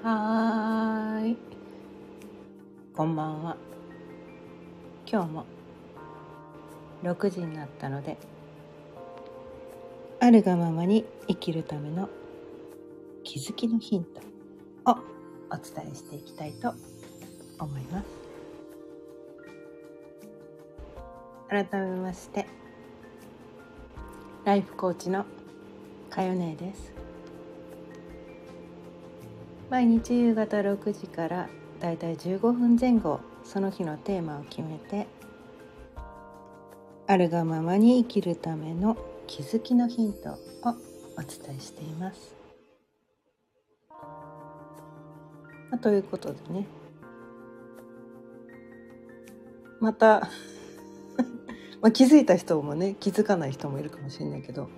はい。こんばんは。今日も6時になったので、あるがままに生きるための気づきのヒントをお伝えしていきたいと思います。改めまして、ライフコーチのかよねです。毎日夕方6時からだいたい15分前後その日のテーマを決めてあるがままに生きるための気づきのヒントをお伝えしています。まということでねまた まあ気づいた人もね気づかない人もいるかもしれないけど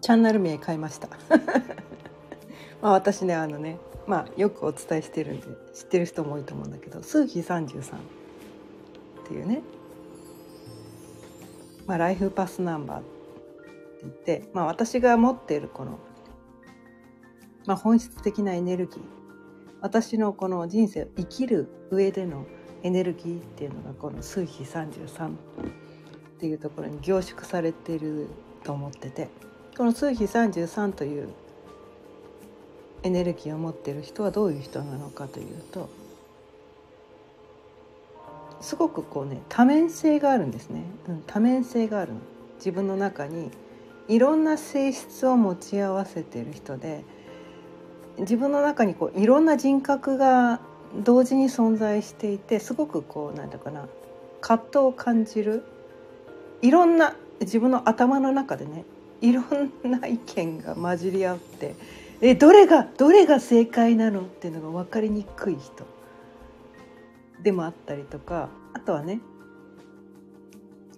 チャンネル名変えました。まあ私ねあのねまあよくお伝えしてるんで知ってる人も多いと思うんだけど数比33っていうね、まあ、ライフパスナンバーって言って、まあ、私が持っているこの、まあ、本質的なエネルギー私のこの人生生きる上でのエネルギーっていうのがこの数比33っていうところに凝縮されていると思っててこの数比33というエネルギーを持っている人はどういう人なのかというとすごくこうね多面性があるんですね、うん、多面性があるの。自分の中にいろんな性質を持ち合わせている人で自分の中にこういろんな人格が同時に存在していてすごくこうなんだかな葛藤を感じるいろんな自分の頭の中でねいろんな意見が混じり合ってえどれがどれが正解なのっていうのが分かりにくい人。でもあったりとか。あとはね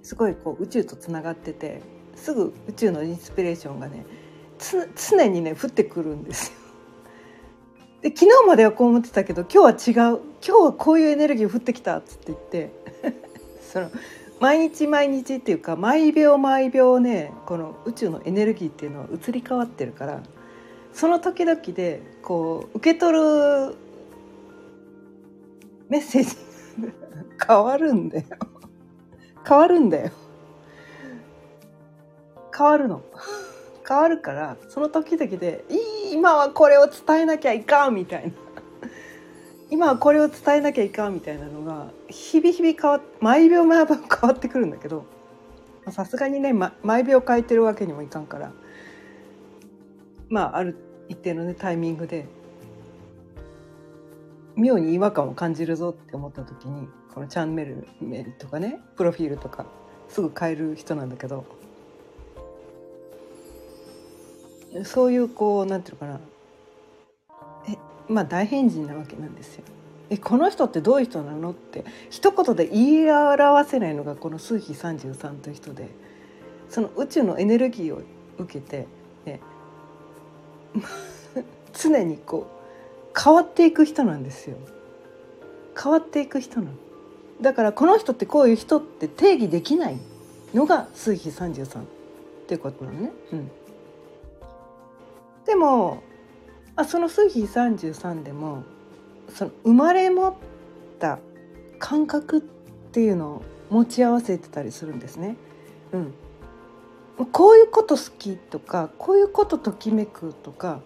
すごいこう宇宙とつながっててすぐ宇宙のインスピレーションがね常にね降ってくるんですよ。で昨日まではこう思ってたけど今日は違う。今日はこういうエネルギー降ってきたっつって言って。その毎日毎日っていうか毎秒毎秒ねこの宇宙のエネルギーっていうのは移り変わってるからその時々でこう受け取るメッセージ 変わるんだよ。変わるんだよ。変わるの。変わるからその時々で「いい今はこれを伝えなきゃいかん」みたいな今はこれを伝えなきゃいかんみたいなのが日々日々変わ毎秒毎秒変わってくるんだけどさすがにね、ま、毎秒変えてるわけにもいかんから。まあある一定のねタイミングで妙に違和感を感じるぞって思った時にこのチャンネル名とかねプロフィールとかすぐ変える人なんだけどそういうこうなんていうのかなえまあ大変人なわけなんですよ。えこの人ってどういう人なのって一言で言い表せないのがこの数比33という人でその宇宙のエネルギーを受けて、ね、常にこう変わっていく人なんですよ変わっていく人なのだからこの人ってこういう人って定義できないのが数比33っていうことなのね。うん、でもあその数比33でもその生まれ持った感覚っていうのを持ち合わせてたりするんですね。うん、こういうこと好きとかこういうことときめくとか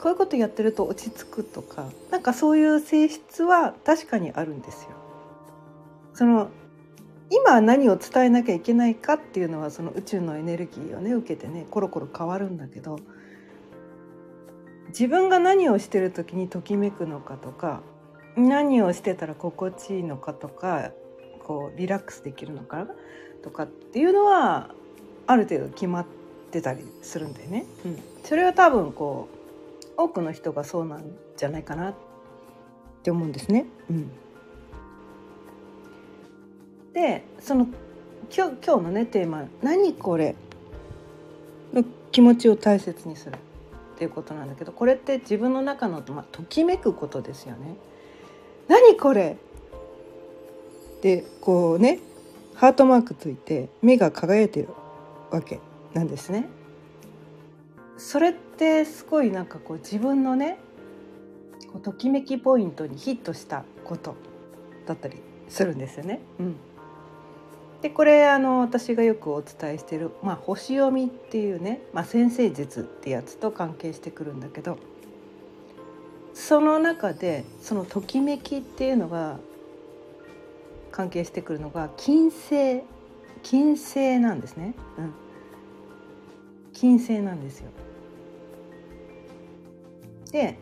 こういうことやってると落ち着くとかなんかそういう性質は確かにあるんですよ。その今何を伝えなきゃいけないかっていうのはその宇宙のエネルギーをね受けてねコロコロ変わるんだけど自分が何をしてる時にときめくのかとか何をしてたら心地いいのかとかこうリラックスできるのかとかっていうのはある程度決まってたりするんだよね。うん、それは多分こう多くの人がそうなんじゃないかなって思うんですね。うん、でその今日今日のねテーマ「何これ?」の気持ちを大切にするっていうことなんだけどこれって自分の中の、まあ、ときめくことですよね。何これでこうねハートマークついて目が輝いてるわけなんですね。それってすごいなんかこう自分のねこうときめきポイントにヒットしたことだったりするんですよね。うん、でこれあの私がよくお伝えしてる、まあ、星読みっていうね、まあ、先生術ってやつと関係してくるんだけどその中でそのときめきっていうのが関係してくるのが金星金星なんですね。うん、金星なんですよ。で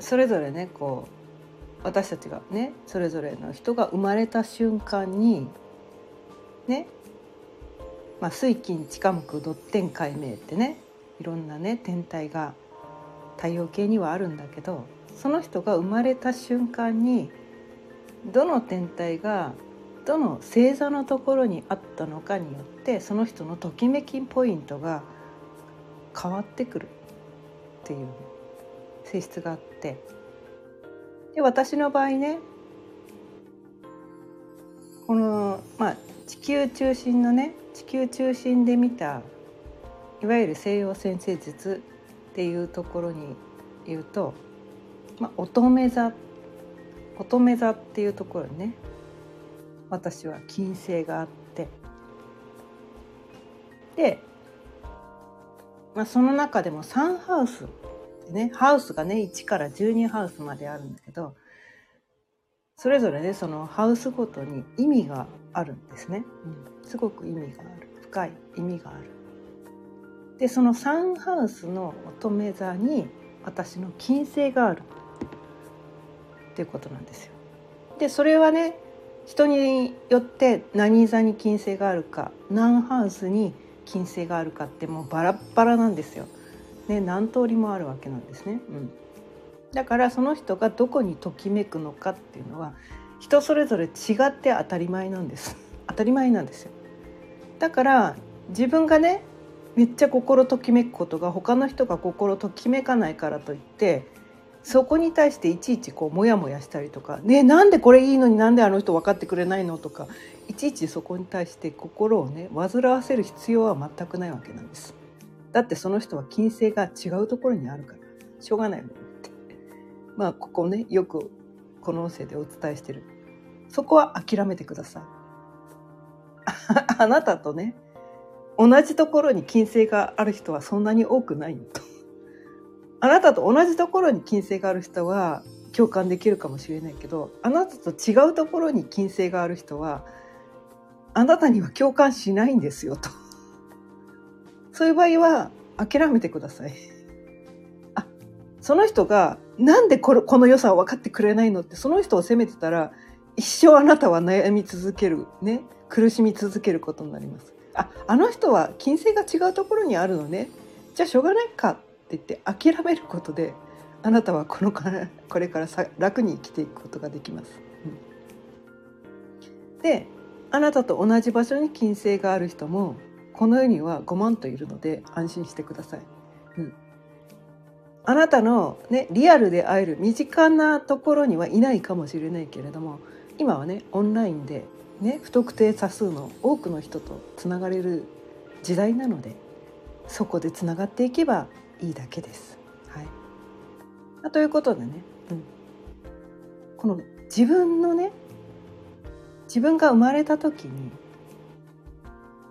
それぞれねこう私たちがねそれぞれの人が生まれた瞬間にね、まあ、水金地下木ドッテン解明ってねいろんなね天体が太陽系にはあるんだけどその人が生まれた瞬間にどの天体がどの星座のところにあったのかによってその人のときめきポイントが変わってくるっていう性質があって。で私の場合ねこのまあ地球中心のね地球中心で見たいわゆる西洋先生術っていうところに言うと、まあ、乙女座乙女座っていうところにね私は金星があって。で、まあ、その中でもサンハウスねハウスがね1から12ハウスまであるんだけどそれぞれねそのハウスごとに意味があるんですね、うん、すごく意味がある。深い意味がある。でそのサンハウスの乙女座に私の金星がある。っていうことなんですよ。でそれはね人によって何座に金星があるか何ハウスに金星があるかってもうバラバラなんですよ。ね何通りもあるわけなんですね。うん、だからその人がどこにときめくのかっていうのは人それぞれ違って当たり前なんです 当たり前なんですよだから自分がねめっちゃ心ときめくことが他の人が心ときめかないからといってそこに対していちいちこうモヤモヤしたりとか「ねなんでこれいいのになんであの人分かってくれないの?」とかいちいちそこに対して心をね煩わせる必要は全くないわけなんです。だってその人は金星が違うところにあるからしょうがないもんってまあここねよくこの音声でお伝えしてるそこは諦めてくださいあなたとね同じところに金星がある人はそんなに多くないとあなたと同じところに金星がある人は共感できるかもしれないけどあなたと違うところに金星がある人はあなたには共感しないんですよと。そういう場合は諦めてください。あその人がなんでこの良さを分かってくれないのってその人を責めてたら一生あなたは悩み続けるね苦しみ続けることになります。ああの人は金星が違うところにあるのね。じゃあしょうがないか。って言って諦めることであなたはこのからこれからさ楽に生きていくことができます。うん、であなたと同じ場所に金星がある人もこの世には5万といるので安心してください。うんあなたの、ね、リアルで会える身近なところにはいないかもしれないけれども今はねオンラインで、ね、不特定多数の多くの人とつながれる時代なのでそこでつながっていけばいいだけです。はい、ということでね、うん、この自分のね自分が生まれた時に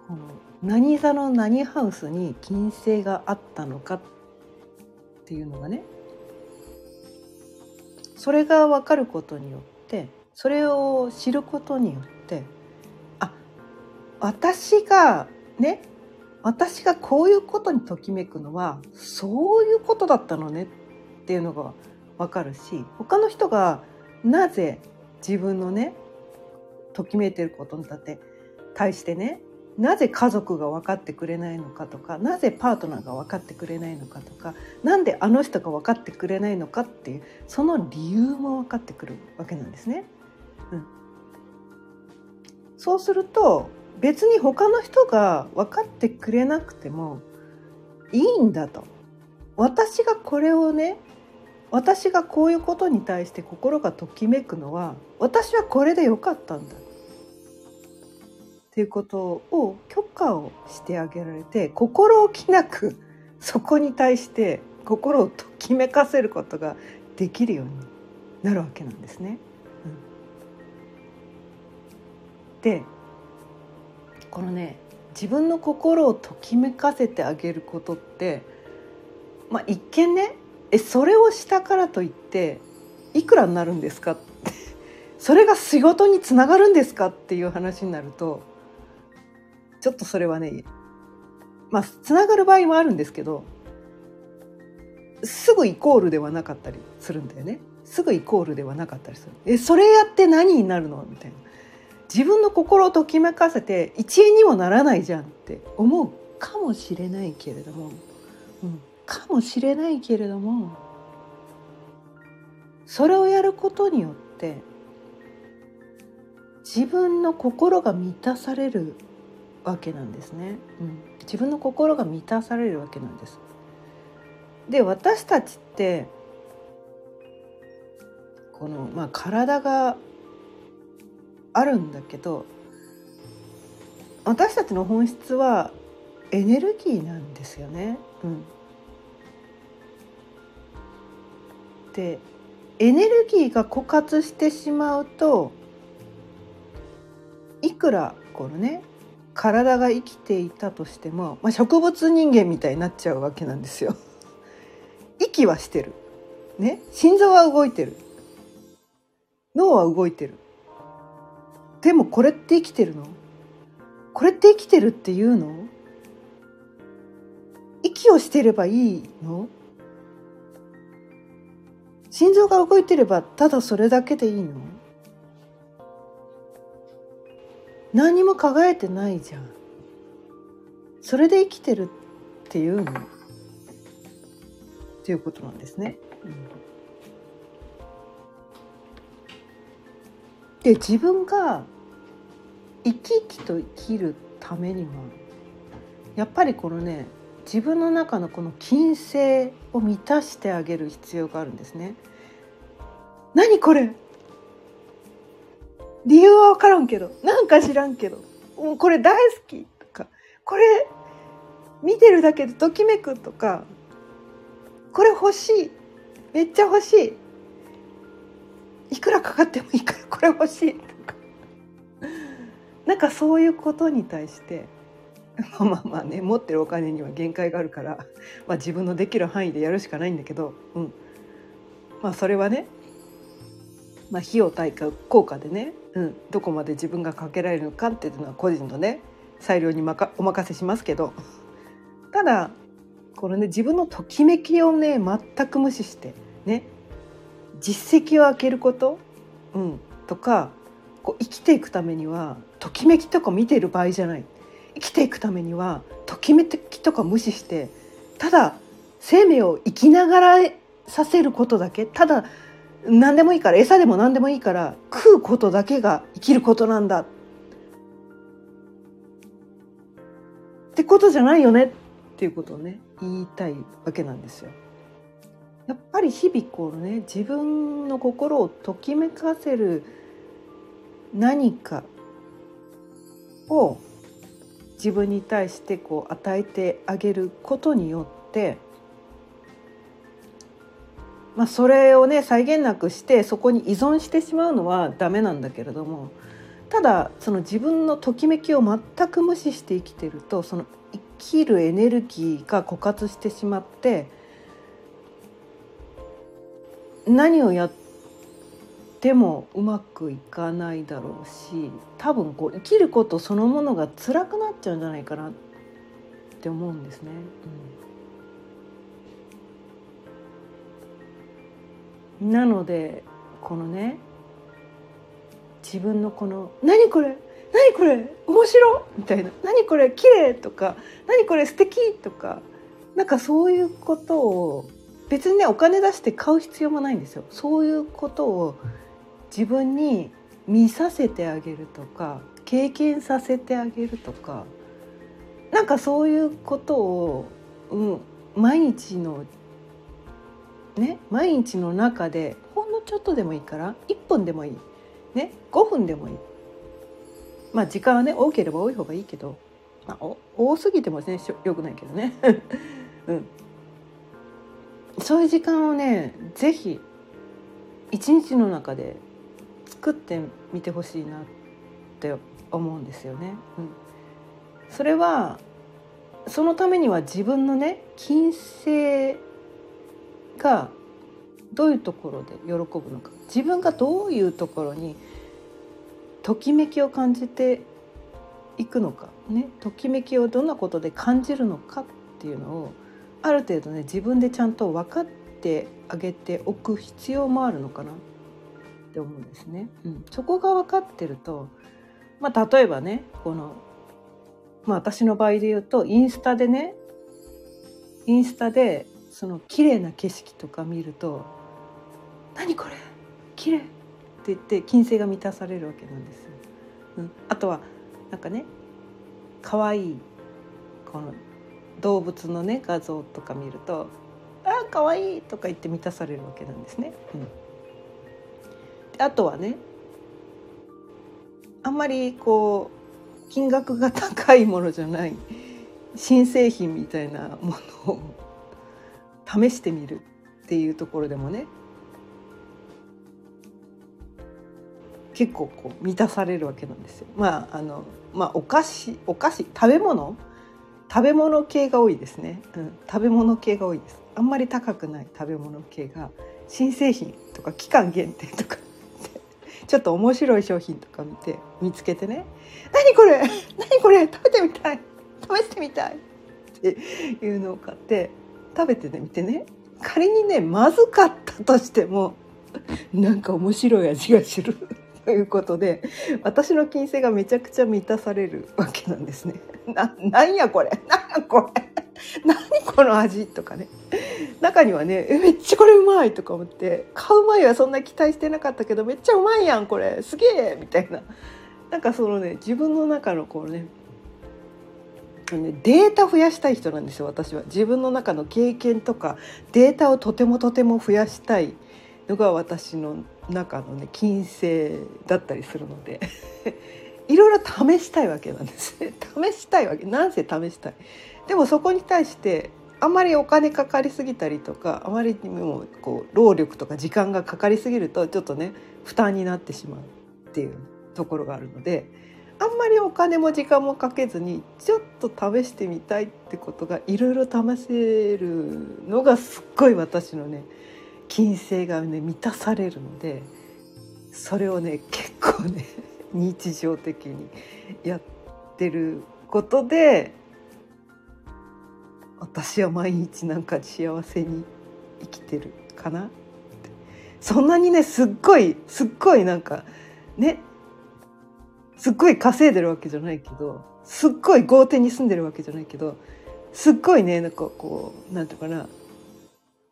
この何座の何ハウスに金星があったのかっていうのがねそれが分かることによってそれを知ることによってあ私がね私がこういうことにときめくのはそういうことだったのねっていうのが分かるし他の人がなぜ自分のねときめいてることにだって対してねなぜ家族が分かってくれないのかとかなぜパートナーが分かってくれないのかとかなんであの人が分かってくれないのかっていうその理由も分かってくるわけなんですね。うん、そうすると別に他の人が分かってくれなくてもいいんだと。私がこれをね私がこういうことに対して心がときめくのは私はこれでよかったんだ。っていうことを許可をしてあげられて心置きなくそこに対して心をときめかせることができるようになるわけなんですね。うん、でこのね自分の心をときめかせてあげることってまあ一見ねえそれをしたからといっていくらになるんですかってそれが仕事につながるんですかっていう話になるとちょっとそれはねまあつながる場合もあるんですけどすぐイコールではなかったりするんだよね。すぐイコールではなかったりする。えそれやって何になるの？みたいな。自分の心をときめかせて一円にもならないじゃんって思うかもしれないけれども、うん、かもしれないけれどもそれをやることによって自分の心が満たされるわけなんですね、うん、自分の心が満たされるわけなんです。で私たちってこの、まあ、体があるんだけど私たちの本質はエネルギーなんですよね。うん、でエネルギーが枯渇してしまうといくらこのね体が生きていたとしても、まあ、植物人間みたいになっちゃうわけなんですよ。息はしてる。ね、心臓は動いてる。脳は動いてる。でもこれって生きてるの？これって生きてるっていうの？息をしてればいいの？心臓が動いてればただそれだけでいいの？何も輝いてないじゃん。それで生きてるっていうの？っていうことなんですね。うん。で自分が生き生きと生きるためにはやっぱりこのね自分の中のこの金星を満たしてあげる必要があるんですね。何これ？理由は分からんけどなんか知らんけどもうこれ大好きとかこれ見てるだけでときめくとかこれ欲しいめっちゃ欲しいいくらかかってもいいからこれ欲しいとか。なんかそういうことに対してまあまあね持ってるお金には限界があるから、まあ、自分のできる範囲でやるしかないんだけど、うん、まあそれはね、まあ、費用対価効果でね、うん、どこまで自分がかけられるのかっていうのは個人のね裁量にまかお任せしますけど。ただこのね自分のときめきをね全く無視してね実績を開けること、うん、とかこう生きていくためにはときめきとか見てる場合じゃない。生きていくためにはときめきとか無視してただ生命を生きながらさせることだけただ何でもいいから餌でも何でもいいから食うことだけが生きることなんだ。ってことじゃないよね。っていうことをね言いたいわけなんですよ。やっぱり日々こうね自分の心をときめかせる何かを自分に対してこう与えてあげることによって、まあ、それをね際限なくしてそこに依存してしまうのはダメなんだけれどもただその自分のときめきを全く無視して生きてるとその生きるエネルギーが枯渇してしまって何をやってもうまくいかないだろうし多分こう生きることそのものが辛くなっちゃうんじゃないかなって思うんですね。うん、なのでこのね自分のこの「何これ何これ面白みたいな「何これ綺麗とか「何これ素敵とかなんかそういうことを別にねお金出して買う必要もないんですよそういうことを自分に見させてあげるとか経験させてあげるとかなんかそういうことを、うん、毎日のね毎日の中でほんのちょっとでもいいから1分でもいい、ね、5分でもいい。まあ時間はね多ければ多い方がいいけど、まあ、多すぎてもねよくないけどね。うん。そういう時間をね是非一日の中で作ってみてほしいなって思うんですよね。うん、それはそのためには自分のね金星がどういうところで喜ぶのか。自分がどういうところにときめきを感じていくのかね。ときめきをどんなことで感じるのかっていうのをある程度ね自分でちゃんと分かってあげておく必要もあるのかな。って思うんですね。うん、そこが分かってると、まあ、例えばねこの、まあ、私の場合で言うとインスタでねインスタでその綺麗な景色とか見ると「何これ？綺麗って言って金星が満たされるわけなんですよ。うん、あとはなんかね可愛いこの動物のね画像とか見ると「あ可愛いとか言って満たされるわけなんですね。うんあとはねあんまりこう金額が高いものじゃない新製品みたいなものを試してみるっていうところでもね結構こう満たされるわけなんですよ。まああのまあお菓子お菓子食べ物食べ物系が多いですね、うん、食べ物系が多いですあんまり高くない食べ物系が新製品とか期間限定とかちょっと面白い商品とか見て見つけてね「何これ？何これ？食べてみたい。試してみたい」っていうのを買って食べてみてね。仮にねまずかったとしても なんか面白い味がする。ということで私の金星がめちゃくちゃ満たされるわけなんですね。ななんやこれ？なんやこれ？何この味とかね。中にはね「めっちゃこれうまい!」とか思って買う前はそんな期待してなかったけどめっちゃうまいやんこれ。すげえみたいな。なんかそのね自分の中のこうねデータ増やしたい人なんですよ私は。自分の中の経験とかデータをとてもとても増やしたいのが私の中のね金星だったりするので。いろいろ試したいわけなんですね。試したいわけ。なんせ試したい。でもそこに対してあんまりお金かかりすぎたりとかあまりにもこう労力とか時間がかかりすぎるとちょっとね負担になってしまうっていうところがあるのであんまりお金も時間もかけずにちょっと試してみたいってことがいろいろ試せるのがすっごい私のね金星がね満たされるのでそれをね結構ね日常的にやってることで私は毎日なんか幸せに生きてるかな。ってそんなにねすっごいすっごいなんかねすっごい稼いでるわけじゃないけどすっごい豪邸に住んでるわけじゃないけどすっごいねなんかこうなんていうかな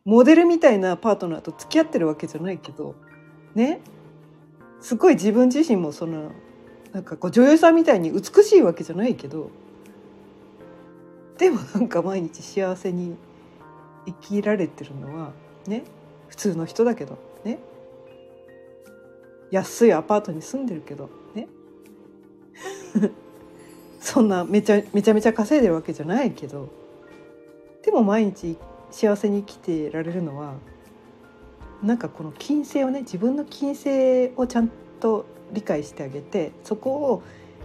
モデルみたいなパートナーと付き合ってるわけじゃないけどねすっごい自分自身もそのなんかこう女優さんみたいに美しいわけじゃないけどでもなんか毎日幸せに生きられてるのはね普通の人だけどね。安いアパートに住んでるけどね。そんなめちゃめちゃめちゃ稼いでるわけじゃないけどでも毎日幸せに生きてられるのはなんかこの金星をね自分の金星をちゃんと理解してあげてそこを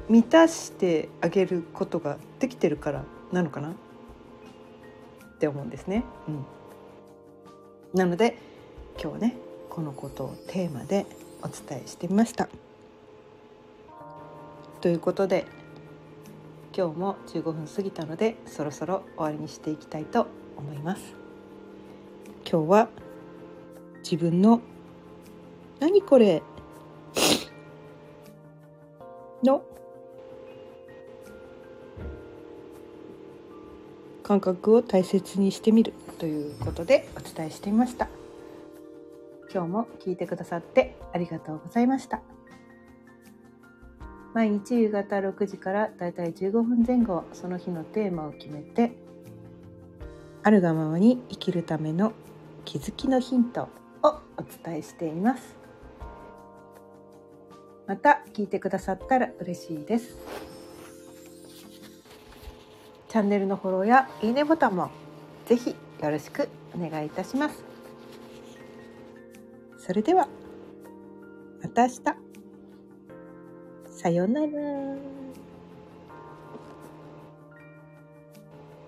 満たしてあげることができてるからなのかな？って思うんですね。うん、なので今日ねこのことをテーマでお伝えしてみました。ということで今日も15分過ぎたのでそろそろ終わりにしていきたいと思います。今日は自分の「何これ?」の感覚を大切にしてみるということでお伝えしてみました。今日も聞いてくださってありがとうございました。毎日夕方6時からだいたい15分前後その日のテーマを決めてあるがままに生きるための気づきのヒントをお伝えしています。また聞いてくださったら嬉しいです。チャンネルのフォローやいいねボタンもぜひよろしくお願いいたします。それではまた明日。さようなら。